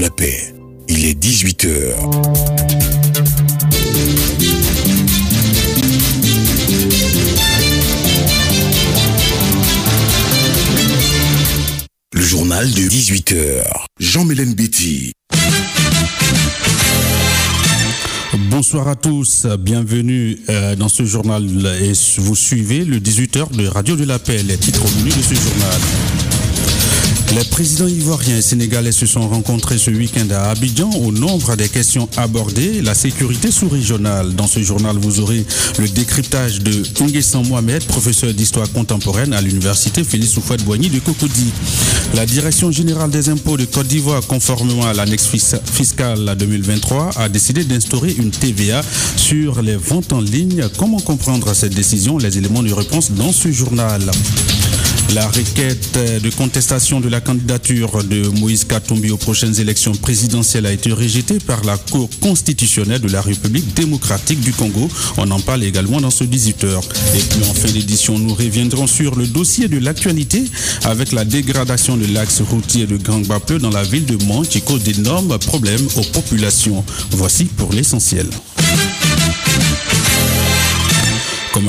la paix. Il est 18h. Le journal de 18h. Jean-Mélène Betty. Bonsoir à tous, bienvenue euh, dans ce journal et vous suivez le 18h de Radio de la Paix, les titres au menu de ce journal. Les présidents ivoiriens et sénégalais se sont rencontrés ce week-end à Abidjan. Au nombre des questions abordées, la sécurité sous-régionale. Dans ce journal, vous aurez le décryptage de Nguessan Mohamed, professeur d'histoire contemporaine à l'université Félix Soufouette-Boigny de Cocody. La direction générale des impôts de Côte d'Ivoire, conformément à l'annexe fiscale 2023, a décidé d'instaurer une TVA sur les ventes en ligne. Comment comprendre cette décision? Les éléments de réponse dans ce journal. La requête de contestation de la candidature de Moïse Katumbi aux prochaines élections présidentielles a été rejetée par la Cour constitutionnelle de la République démocratique du Congo. On en parle également dans ce 18h. Et puis en fin d'édition, nous reviendrons sur le dossier de l'actualité avec la dégradation de l'axe routier de Grand Bapleu dans la ville de Mont qui cause d'énormes problèmes aux populations. Voici pour l'essentiel.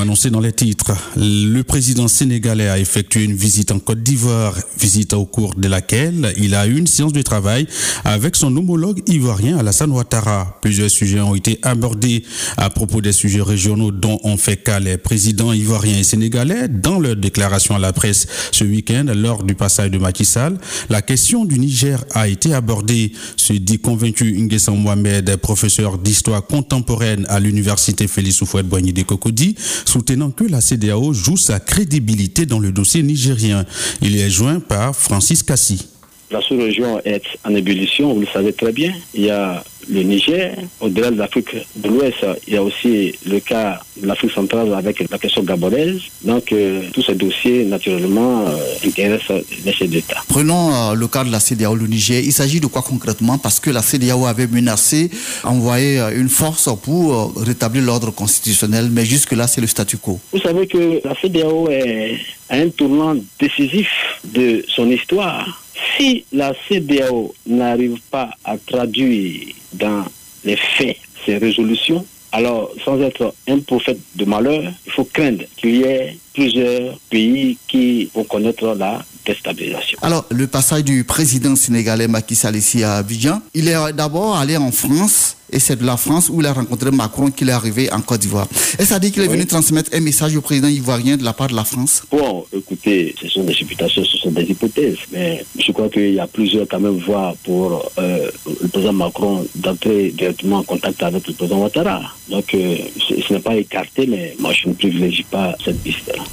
Annoncé dans les titres, le président sénégalais a effectué une visite en Côte d'Ivoire, visite au cours de laquelle il a eu une séance de travail avec son homologue ivoirien Alassane Ouattara. Plusieurs sujets ont été abordés à propos des sujets régionaux dont ont fait cas les présidents ivoiriens et sénégalais dans leur déclaration à la presse ce week-end lors du passage de Macky Sall. La question du Niger a été abordée, se dit convaincu Nguessan Mohamed, professeur d'histoire contemporaine à l'université Félix Houphouët-Boigny de Cocody soutenant que la CDAO joue sa crédibilité dans le dossier nigérien. Il est joint par Francis Cassi. La sous-région est en ébullition, vous le savez très bien. Il y a le Niger, au-delà de l'Afrique de l'Ouest, il y a aussi le cas de l'Afrique centrale avec la question gabonaise. Donc, euh, tous ces dossiers, naturellement, euh, intéressent les chefs d'État. Prenons euh, le cas de la CDAO, le Niger. Il s'agit de quoi concrètement? Parce que la CDAO avait menacé envoyer une force pour rétablir l'ordre constitutionnel, mais jusque-là, c'est le statu quo. Vous savez que la CDAO est à un tournant décisif de son histoire. Si la CDAO n'arrive pas à traduire dans les faits ces résolutions, alors sans être un prophète de malheur, il faut craindre qu'il y ait plusieurs pays qui vont connaître la déstabilisation. Alors, le passage du président sénégalais Macky Sall ici à Abidjan, il est d'abord allé en France et c'est de la France où il a rencontré Macron qu'il est arrivé en Côte d'Ivoire. Est-ce à dire qu'il est venu transmettre un message au président ivoirien de la part de la France? Bon, écoutez, ce sont des supputations, ce sont des hypothèses, mais je crois qu'il y a plusieurs quand même voies pour euh, le président Macron d'entrer directement en contact avec le président Ouattara. Donc, euh, ce n'est pas écarté, mais moi je ne privilégie pas cette piste-là.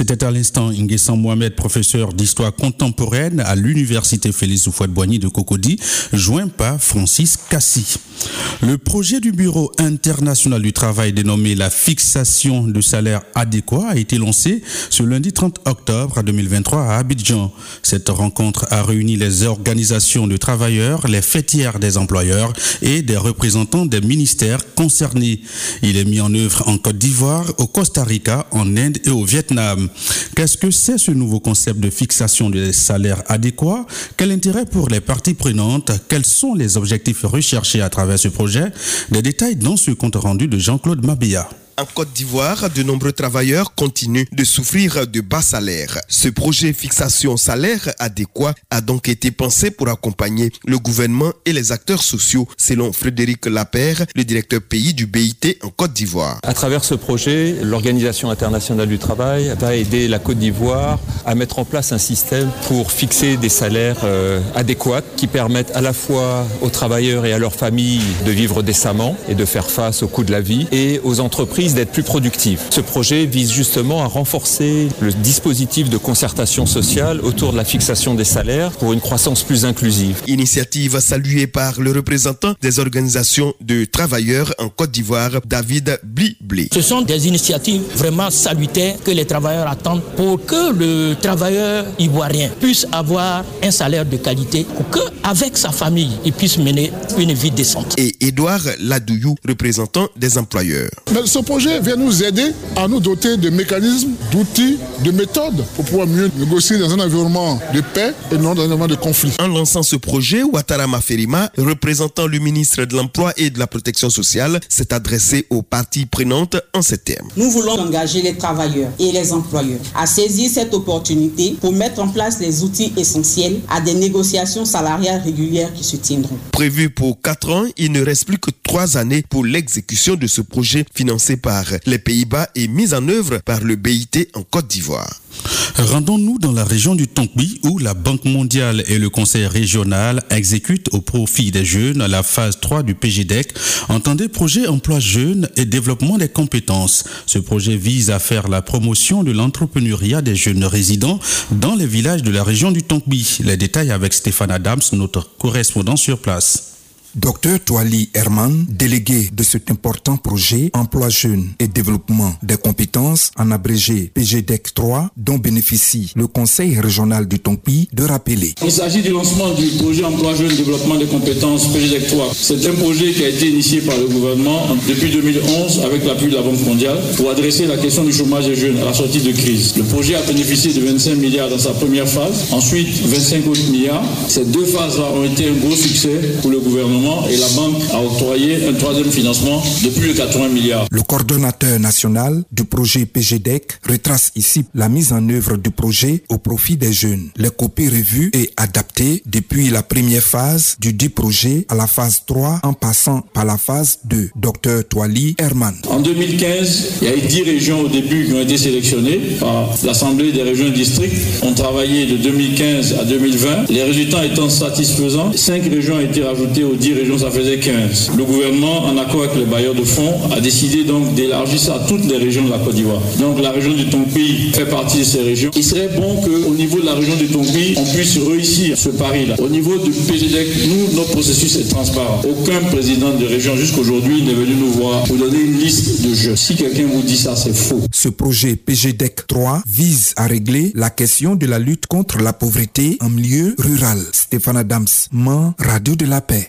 C'était à l'instant Nguessan Mohamed, professeur d'histoire contemporaine à l'université Félix Houphouët-Boigny de Cocody, joint par Francis Cassi. Le projet du Bureau international du travail dénommé la fixation de salaire adéquat a été lancé ce lundi 30 octobre 2023 à Abidjan. Cette rencontre a réuni les organisations de travailleurs, les fêtières des employeurs et des représentants des ministères concernés. Il est mis en œuvre en Côte d'Ivoire, au Costa Rica, en Inde et au Vietnam. Qu'est-ce que c'est ce nouveau concept de fixation des salaires adéquats? Quel intérêt pour les parties prenantes? Quels sont les objectifs recherchés à travers ce projet? Des détails dans ce compte rendu de Jean-Claude Mabéa. En Côte d'Ivoire, de nombreux travailleurs continuent de souffrir de bas salaires. Ce projet fixation salaire adéquat a donc été pensé pour accompagner le gouvernement et les acteurs sociaux, selon Frédéric Lapère, le directeur pays du BIT en Côte d'Ivoire. À travers ce projet, l'Organisation internationale du travail va aider la Côte d'Ivoire à mettre en place un système pour fixer des salaires euh, adéquats qui permettent à la fois aux travailleurs et à leurs familles de vivre décemment et de faire face au coût de la vie et aux entreprises d'être plus productives. Ce projet vise justement à renforcer le dispositif de concertation sociale autour de la fixation des salaires pour une croissance plus inclusive. Initiative saluée par le représentant des organisations de travailleurs en Côte d'Ivoire, David Blibli. Ce sont des initiatives vraiment salutaires que les travailleurs attendent pour que le travailleur ivoirien puisse avoir un salaire de qualité pour que avec sa famille, il puisse mener une vie décente. Et Edouard Ladouyou, représentant des employeurs. Mais ce projet vient nous aider à nous doter de mécanismes, d'outils, de méthodes pour pouvoir mieux négocier dans un environnement de paix et non dans un environnement de conflit. En lançant ce projet, Ouattara Maferima, représentant le ministre de l'Emploi et de la Protection sociale, s'est adressé aux parties prenantes en ces termes. Nous voulons engager les travailleurs et les employeurs à saisir cette opportunité pour mettre en place les outils essentiels à des négociations salariales régulières qui se tiendront. Prévu pour 4 ans, il ne reste plus que 3 années pour l'exécution de ce projet financé par les Pays-Bas et mis en œuvre par le BIT en Côte d'Ivoire. Rendons-nous dans la région du Tonkbi où la Banque mondiale et le Conseil régional exécutent au profit des jeunes la phase 3 du PGDEC, entendez projet emploi jeunes et développement des compétences. Ce projet vise à faire la promotion de l'entrepreneuriat des jeunes résidents dans les villages de la région du Tonkbi. Les détails avec Stéphane Adams, notre correspondant sur place. Docteur Toali Herman, délégué de cet important projet Emploi jeune et développement des compétences, en abrégé PGDEC 3, dont bénéficie le Conseil régional du Tonpi, de rappeler. Il s'agit du lancement du projet Emploi jeune développement des compétences PGDEC 3. C'est un projet qui a été initié par le gouvernement depuis 2011 avec l'appui de la Banque mondiale pour adresser la question du chômage des jeunes à la sortie de crise. Le projet a bénéficié de 25 milliards dans sa première phase, ensuite 25 autres milliards. Ces deux phases-là ont été un gros succès pour le gouvernement et la banque a octroyé un troisième financement de plus de 80 milliards. Le coordonnateur national du projet PGDEC retrace ici la mise en œuvre du projet au profit des jeunes. Les copies revues et adaptées depuis la première phase du dit projet à la phase 3 en passant par la phase 2. Dr Toali Herman. En 2015, il y a eu 10 régions au début qui ont été sélectionnées par l'Assemblée des régions et districts. On travaillait de 2015 à 2020. Les résultats étant satisfaisants, 5 régions ont été rajoutées aux 10 régions, ça faisait 15. Le gouvernement, en accord avec les bailleurs de fonds, a décidé donc d'élargir ça à toutes les régions de la Côte d'Ivoire. Donc la région du Tonpi fait partie de ces régions. Il serait bon qu'au niveau de la région du Tonpi, on puisse réussir ce pari-là. Au niveau du PGDEC, nous, notre processus est transparent. Aucun président de région jusqu'aujourd'hui n'est venu nous voir pour donner une liste de jeux. Si quelqu'un vous dit ça, c'est faux. Ce projet PGDEC 3 vise à régler la question de la lutte contre la pauvreté en milieu rural. Stéphane Adams, Man, Radio de la Paix.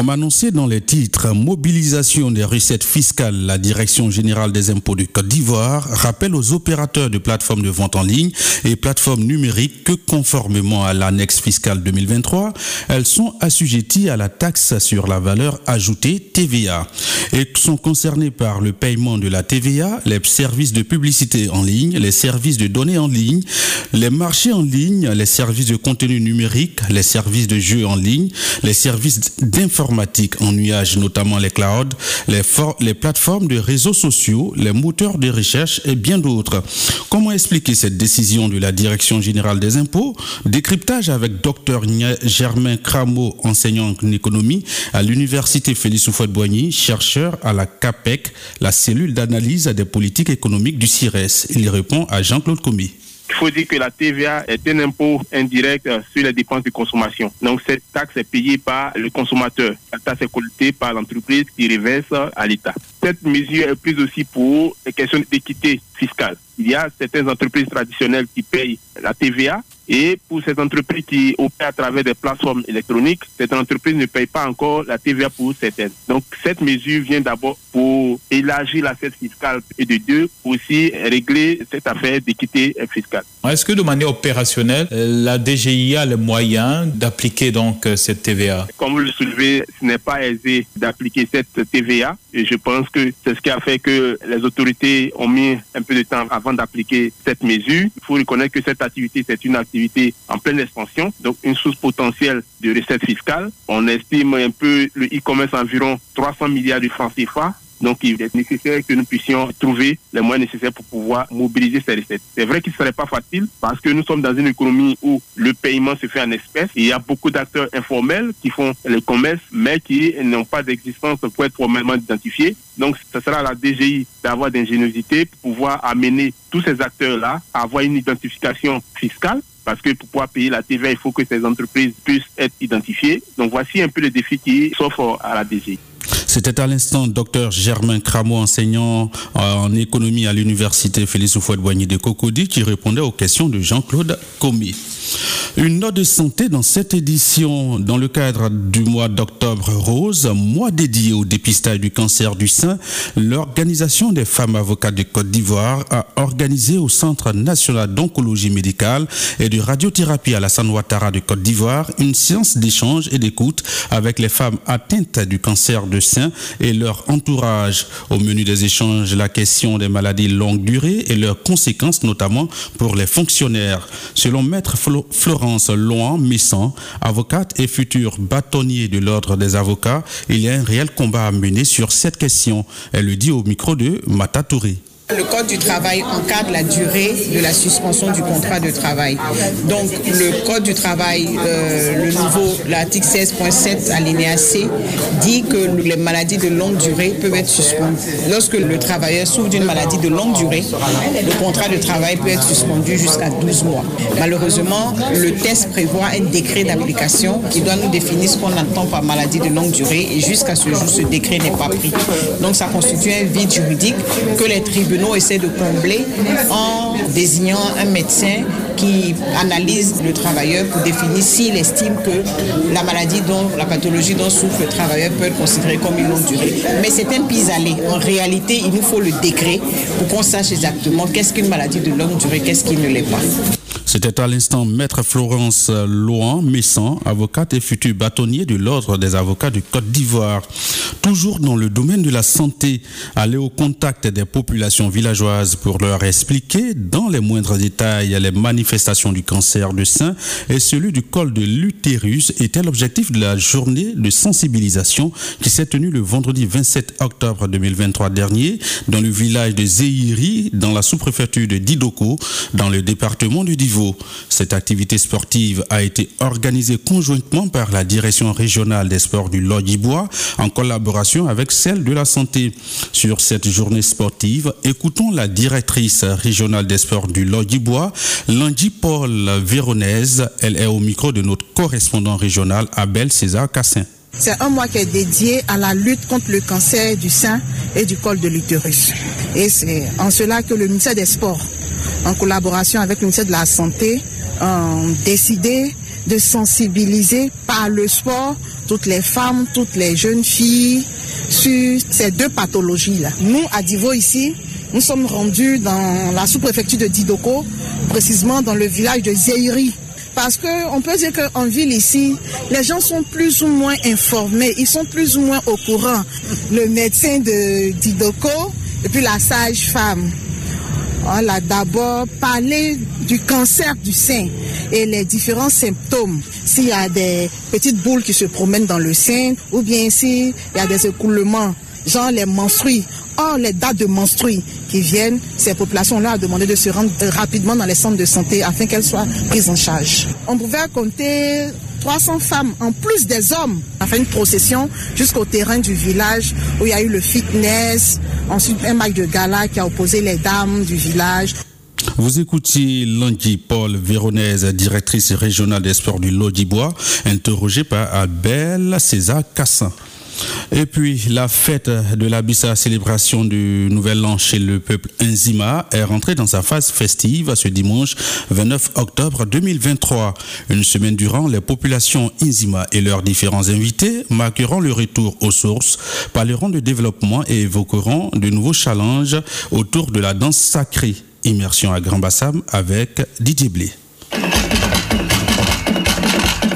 Comme annoncé dans les titres, mobilisation des recettes fiscales, la Direction générale des impôts du Côte d'Ivoire rappelle aux opérateurs de plateformes de vente en ligne et plateformes numériques que conformément à l'annexe fiscale 2023, elles sont assujetties à la taxe sur la valeur ajoutée TVA et sont concernées par le paiement de la TVA, les services de publicité en ligne, les services de données en ligne, les marchés en ligne, les services de contenu numérique, les services de jeux en ligne, les services d'information en nuage, notamment les clouds, les, plateformes de réseaux sociaux, les moteurs de recherche et bien d'autres. Comment expliquer cette décision de la Direction générale des impôts? Décryptage avec Dr Germain Cramo, enseignant en économie à l'Université Félix Houphouët-Boigny, chercheur à la CAPEC, la cellule d'analyse des politiques économiques du CIRES. Il répond à Jean-Claude Combi. Il faut dire que la TVA est un impôt indirect sur les dépenses de consommation. Donc cette taxe est payée par le consommateur. La taxe est collectée par l'entreprise qui reverse à l'État. Cette mesure est prise aussi pour les questions d'équité fiscale. Il y a certaines entreprises traditionnelles qui payent la TVA et pour ces entreprises qui opèrent à travers des plateformes électroniques, cette entreprise ne paye pas encore la TVA pour certaines. Donc cette mesure vient d'abord pour élargir l'assiette fiscale et de deux, pour aussi régler cette affaire d'équité fiscale. Est-ce que de manière opérationnelle, la DGI a les moyens d'appliquer donc cette TVA Comme vous le soulevez, ce n'est pas aisé d'appliquer cette TVA et je pense que c'est ce qui a fait que les autorités ont mis un peu de temps avant d'appliquer cette mesure. Il faut reconnaître que cette activité, c'est une activité en pleine expansion, donc une source potentielle de recettes fiscales. On estime un peu le e-commerce environ 300 milliards de francs CFA. Donc, il est nécessaire que nous puissions trouver les moyens nécessaires pour pouvoir mobiliser ces recettes. C'est vrai qu'il ne serait pas facile parce que nous sommes dans une économie où le paiement se fait en espèces. Il y a beaucoup d'acteurs informels qui font le commerce, mais qui n'ont pas d'existence pour être formellement identifiés. Donc, ce sera à la DGI d'avoir d'ingéniosité pour pouvoir amener tous ces acteurs-là à avoir une identification fiscale parce que pour pouvoir payer la TVA, il faut que ces entreprises puissent être identifiées. Donc voici un peu le défi qui s'offre à la DGI. C'était à l'instant Dr Germain Cramo, enseignant en économie à l'université Félix Houphouët-Boigny de Cocody, qui répondait aux questions de Jean-Claude Comé. Une note de santé dans cette édition, dans le cadre du mois d'octobre rose, mois dédié au dépistage du cancer du sein, l'Organisation des femmes avocates de Côte d'Ivoire a organisé au Centre national d'oncologie médicale et de radiothérapie à la San Ouattara de Côte d'Ivoire une séance d'échange et d'écoute avec les femmes atteintes du cancer du sein et leur entourage. Au menu des échanges, la question des maladies longue durée et leurs conséquences, notamment pour les fonctionnaires. Selon Maître Florence Loan Messan, avocate et futur bâtonnier de l'Ordre des avocats, il y a un réel combat à mener sur cette question. Elle le dit au micro de Mata Touré. Le Code du travail encadre la durée de la suspension du contrat de travail. Donc, le Code du travail, euh, le nouveau, l'article 16.7 alinéa C, dit que les maladies de longue durée peuvent être suspendues. Lorsque le travailleur souffre d'une maladie de longue durée, le contrat de travail peut être suspendu jusqu'à 12 mois. Malheureusement, le test prévoit un décret d'application qui doit nous définir ce qu'on entend par maladie de longue durée et jusqu'à ce jour, ce décret n'est pas pris. Donc, ça constitue un vide juridique que les tribunaux nous essaie de combler en désignant un médecin qui analyse le travailleur pour définir s'il estime que la maladie dont, la pathologie dont souffre le travailleur peut être considérée comme une longue durée. Mais c'est un pis-aller. En réalité, il nous faut le décret pour qu'on sache exactement qu'est-ce qu'une maladie de longue durée, qu'est-ce qui ne l'est pas. C'était à l'instant Maître Florence Loan Messan, avocate et futur bâtonnier de l'Ordre des avocats du Côte d'Ivoire. Toujours dans le domaine de la santé, aller au contact des populations villageoises pour leur expliquer dans les moindres détails les manifestations du cancer du sein et celui du col de l'utérus était l'objectif de la journée de sensibilisation qui s'est tenue le vendredi 27 octobre 2023 dernier dans le village de Zéhiri, dans la sous-préfecture de Didoko, dans le département du Divo. Cette activité sportive a été organisée conjointement par la direction régionale des sports du Lodibois en collaboration avec celle de la santé. Sur cette journée sportive, écoutons la directrice régionale des sports du Lodibois, Lundi Paul Véronèse. Elle est au micro de notre correspondant régional Abel César Cassin. C'est un mois qui est dédié à la lutte contre le cancer du sein et du col de l'utérus. Et c'est en cela que le ministère des Sports en collaboration avec le ministère de la Santé, ont décidé de sensibiliser par le sport toutes les femmes, toutes les jeunes filles sur ces deux pathologies-là. Nous, à Divo ici, nous sommes rendus dans la sous-préfecture de Didoko, précisément dans le village de Zéhiri. Parce qu'on peut dire qu'en ville ici, les gens sont plus ou moins informés, ils sont plus ou moins au courant. Le médecin de Didoko et puis la sage-femme on a d'abord parlé du cancer du sein et les différents symptômes. S'il y a des petites boules qui se promènent dans le sein ou bien s'il y a des écoulements, genre les menstrues. Or, les dates de menstrues qui viennent, ces populations-là ont demandé de se rendre rapidement dans les centres de santé afin qu'elles soient prises en charge. On pouvait compter 300 femmes en plus des hommes. A fait une procession jusqu'au terrain du village où il y a eu le fitness, ensuite un match de gala qui a opposé les dames du village. Vous écoutiez Lundi Paul Véronèse, directrice régionale des sports du Lodibois, interrogée par Abel César Cassin. Et puis, la fête de la Bissa, célébration du Nouvel An chez le peuple Inzima, est rentrée dans sa phase festive ce dimanche 29 octobre 2023. Une semaine durant, les populations Inzima et leurs différents invités marqueront le retour aux sources, parleront de développement et évoqueront de nouveaux challenges autour de la danse sacrée. Immersion à Grand Bassam avec Didier Blé.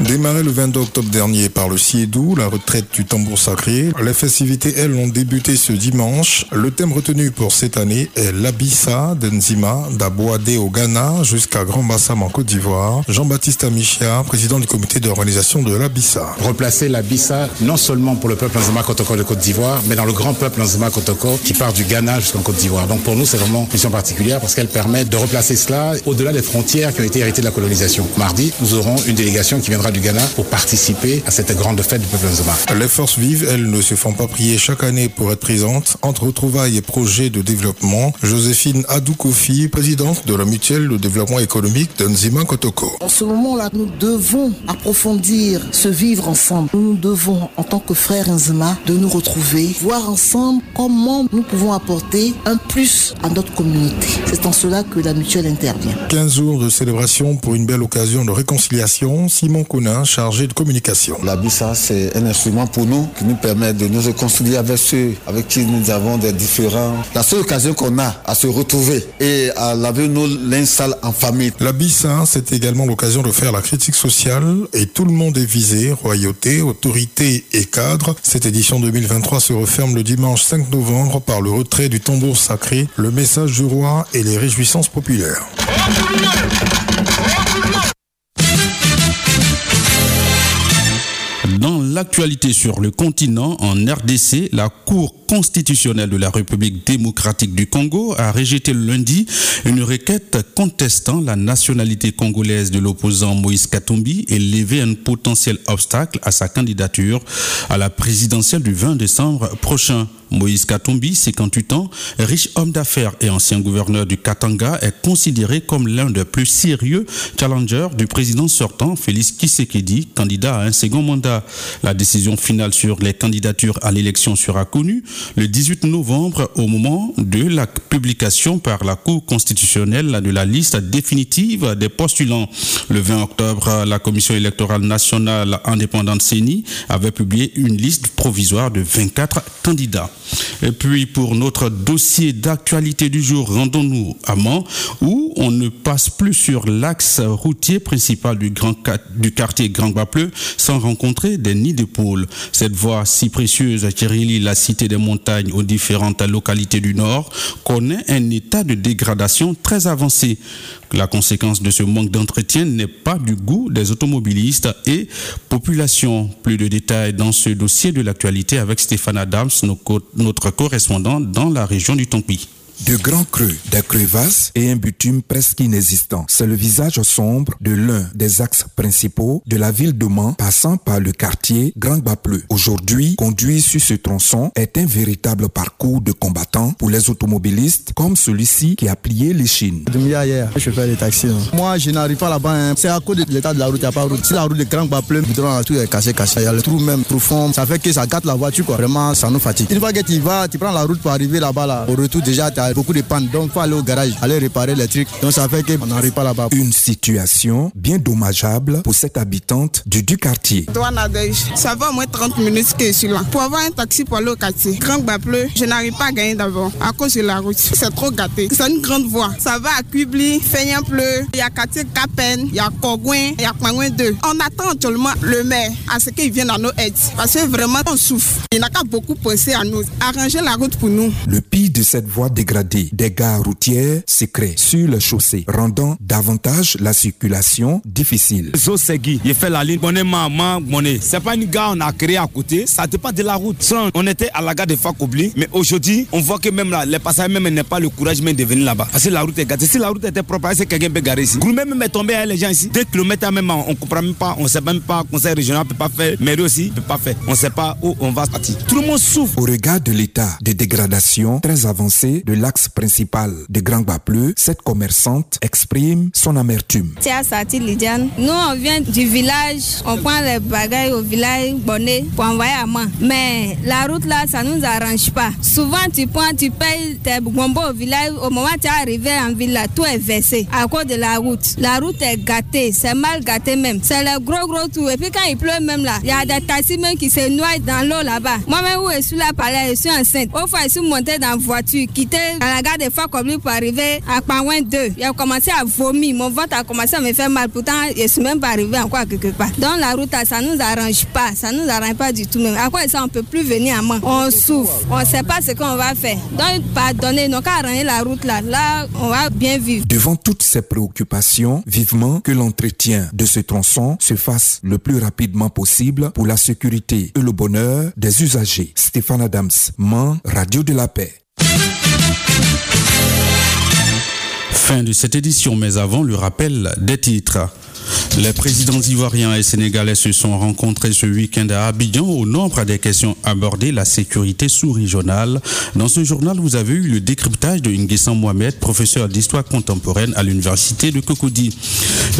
Démarré le 22 octobre dernier par le Siedou, la retraite du tambour sacré, les festivités, elles, ont débuté ce dimanche. Le thème retenu pour cette année est l'Abissa d'Enzima, d'Aboadé au Ghana jusqu'à Grand Bassam en Côte d'Ivoire. Jean-Baptiste Amichia, président du comité d'organisation de l'Abissa. Replacer l'Abissa non seulement pour le peuple Nzima Kotoko de Côte d'Ivoire, mais dans le grand peuple Nzima Kotoko qui part du Ghana jusqu'en Côte d'Ivoire. Donc pour nous, c'est vraiment une mission particulière parce qu'elle permet de replacer cela au-delà des frontières qui ont été héritées de la colonisation. Mardi, nous aurons une délégation qui viendra du Ghana pour participer à cette grande fête du peuple Nzema. Les forces vives, elles, ne se font pas prier chaque année pour être présentes. Entre retrouvailles et projets de développement, Joséphine Adoukofi, présidente de la mutuelle de développement économique de Nzima Kotoko. En ce moment-là, nous devons approfondir ce vivre ensemble. Nous devons, en tant que frères Nzima, de nous retrouver, voir ensemble comment nous pouvons apporter un plus à notre communauté. C'est en cela que la mutuelle intervient. 15 jours de célébration pour une belle occasion de réconciliation. Simon Chargé de communication. La BISA, c'est un instrument pour nous qui nous permet de nous réconcilier avec ceux avec qui nous avons des différends. La seule occasion qu'on a à se retrouver et à laver nos linge sales en famille. La BISA, c'est également l'occasion de faire la critique sociale et tout le monde est visé, royauté, autorité et cadre. Cette édition 2023 se referme le dimanche 5 novembre par le retrait du tambour sacré, le message du roi et les réjouissances populaires. L'actualité sur le continent, en RDC, la Cour constitutionnelle de la République démocratique du Congo a rejeté lundi une requête contestant la nationalité congolaise de l'opposant Moïse Katumbi et levé un potentiel obstacle à sa candidature à la présidentielle du 20 décembre prochain. Moïse Katumbi, 58 ans, riche homme d'affaires et ancien gouverneur du Katanga, est considéré comme l'un des plus sérieux challengers du président sortant, Félix Kisekedi, candidat à un second mandat. La décision finale sur les candidatures à l'élection sera connue le 18 novembre au moment de la publication par la Cour constitutionnelle de la liste définitive des postulants. Le 20 octobre, la Commission électorale nationale indépendante CENI avait publié une liste provisoire de 24 candidats. Et puis pour notre dossier d'actualité du jour, rendons-nous à Mans où on ne passe plus sur l'axe routier principal du, quartier Grand Bapleu sans rencontrer des nids de poules. Cette voie si précieuse qui relie la cité des montagnes aux différentes localités du nord connaît un état de dégradation très avancé. La conséquence de ce manque d'entretien n'est pas du goût des automobilistes et population. Plus de détails dans ce dossier de l'actualité avec Stéphane Adams, notre correspondant dans la région du Tompi. De grands creux, des crevasses et un bitume presque inexistant. C'est le visage sombre de l'un des axes principaux de la ville de Mans passant par le quartier Grand Bapleu. Aujourd'hui, conduire sur ce tronçon est un véritable parcours de combattants pour les automobilistes comme celui-ci qui a plié les chines. hier, je fais les taxis. Moi, je n'arrive pas là-bas. Hein. C'est à cause de l'état de la route, il n'y a pas de route. Si la route de Grand Bapleu, tout est cassé, cassé. Il y a le trou même profond. Ça fait que ça gâte la voiture, quoi. Vraiment, ça nous fatigue. Une fois que tu vas, tu prends la route pour arriver là-bas, là. Au retour, déjà, tu beaucoup de pannes. Donc, il faut aller au garage, aller réparer les trucs. Donc, ça fait qu'on n'arrive pas là-bas. Une situation bien dommageable pour cette habitante du du quartier. Ça va au moins 30 minutes que je suis là. Pour avoir un taxi pour aller au quartier, Grand Bapleu, je n'arrive pas à gagner d'abord à cause de la route. C'est trop gâté. C'est une grande voie. Ça va à Kubli, Feignan-Pleu, il y a quartier Capen, il y a Kogouin, il y a Kmangouin 2. On attend actuellement le maire à ce qu'il vienne à nos aides. Parce que vraiment, on souffre. Il n'a qu'à beaucoup penser à nous. Arranger la route pour nous. Le pire de cette voie dégradée, des gares routières se créent sur les chaussées, rendant davantage la circulation difficile. Zosegui, il fait la ligne, maman, monnaie. C'est pas une gare on a créé à côté, ça dépend de la route. On était à la gare de Fakobli, mais aujourd'hui, on voit que même là, les passagers même n'ont pas le courage même de venir là-bas. Parce que la route est gâtée. Si la route était propre, c'est quelqu'un peut garer ici? Gourmet même est tombé avec les gens ici. Deux kilomètres même, on ne comprend même pas, on ne sait même pas, conseil régional ne peut pas faire, mairie aussi ne peut pas faire. On ne sait pas où on va partir. Tout le monde souffre. Au regard de l'état de dégradation très avancé de l'axe principal de Grand Bapleu, cette commerçante exprime son amertume. Nous, on vient du village, on prend les bagages au village bonnet pour envoyer à main. Mais la route là, ça nous arrange pas. Souvent, tu prends, tu payes tes bonbons au village. Au moment où tu es arrivé en ville, là, tout est versé à cause de la route. La route est gâtée, c'est mal gâté même. C'est le gros, gros tout. Et puis quand il pleut même là, il y a des taxis même qui se noient dans l'eau là-bas. Moi-même, où je suis là, par là, je suis enceinte. Au fois, je suis montée dans la voiture, quitter à la gare de Fakobli pour arriver à Pangouin 2. J'ai commencé à vomir. Mon ventre a commencé à me faire mal. Pourtant, je suis même pas arrivé encore quelque part. Dans la route, ça nous arrange pas. Ça nous arrange pas du tout même. À quoi ça, on peut plus venir à main. On souffre. On sait pas ce qu'on va faire. Donc, pardonnez, nous qu'à arranger la route là. Là, on va bien vivre. Devant toutes ces préoccupations, vivement que l'entretien de ce tronçon se fasse le plus rapidement possible pour la sécurité et le bonheur des usagers. Stéphane Adams, Man, Radio de la Paix. Fin de cette édition, mais avant le rappel des titres. Les présidents ivoiriens et sénégalais se sont rencontrés ce week-end à Abidjan. Au nombre des questions abordées, la sécurité sous-régionale. Dans ce journal, vous avez eu le décryptage de Nguessan Mohamed, professeur d'histoire contemporaine à l'université de Cocody.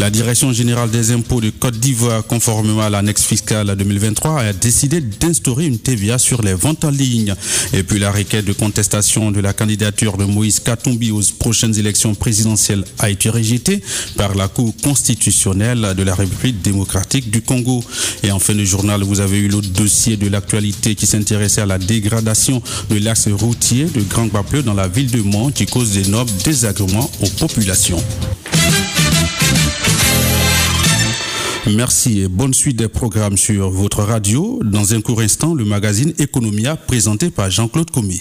La direction générale des impôts de Côte d'Ivoire, conformément à l'annexe fiscale 2023, a décidé d'instaurer une TVA sur les ventes en ligne. Et puis la requête de contestation de la candidature de Moïse Katumbi aux prochaines élections présidentielles a été rejetée par la Cour constitutionnelle de la République démocratique du Congo. Et en fin de journal, vous avez eu l'autre dossier de l'actualité qui s'intéressait à la dégradation de l'axe routier de Grand Bapleu dans la ville de Mont qui cause d'énormes désagréments aux populations. Merci et bonne suite des programmes sur votre radio. Dans un court instant, le magazine Economia présenté par Jean-Claude Comé.